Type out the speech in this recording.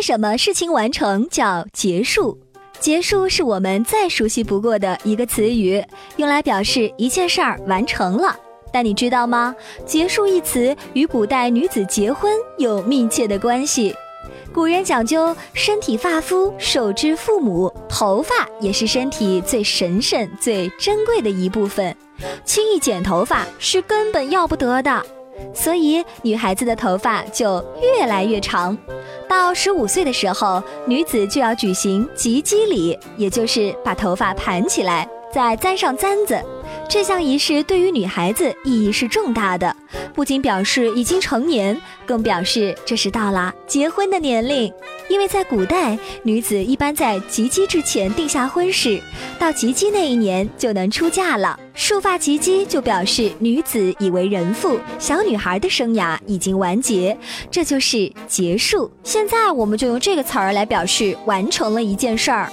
为什么事情完成叫结束？结束是我们再熟悉不过的一个词语，用来表示一件事儿完成了。但你知道吗？结束一词与古代女子结婚有密切的关系。古人讲究身体发肤受之父母，头发也是身体最神圣、最珍贵的一部分，轻易剪头发是根本要不得的。所以女孩子的头发就越来越长。到十五岁的时候，女子就要举行及笄礼，也就是把头发盘起来，再簪上簪子。这项仪式对于女孩子意义是重大的，不仅表示已经成年，更表示这是到了结婚的年龄。因为在古代，女子一般在及笄之前定下婚事，到及笄那一年就能出嫁了。束发及笄就表示女子已为人妇，小女孩的生涯已经完结，这就是结束。现在我们就用这个词儿来表示完成了一件事儿。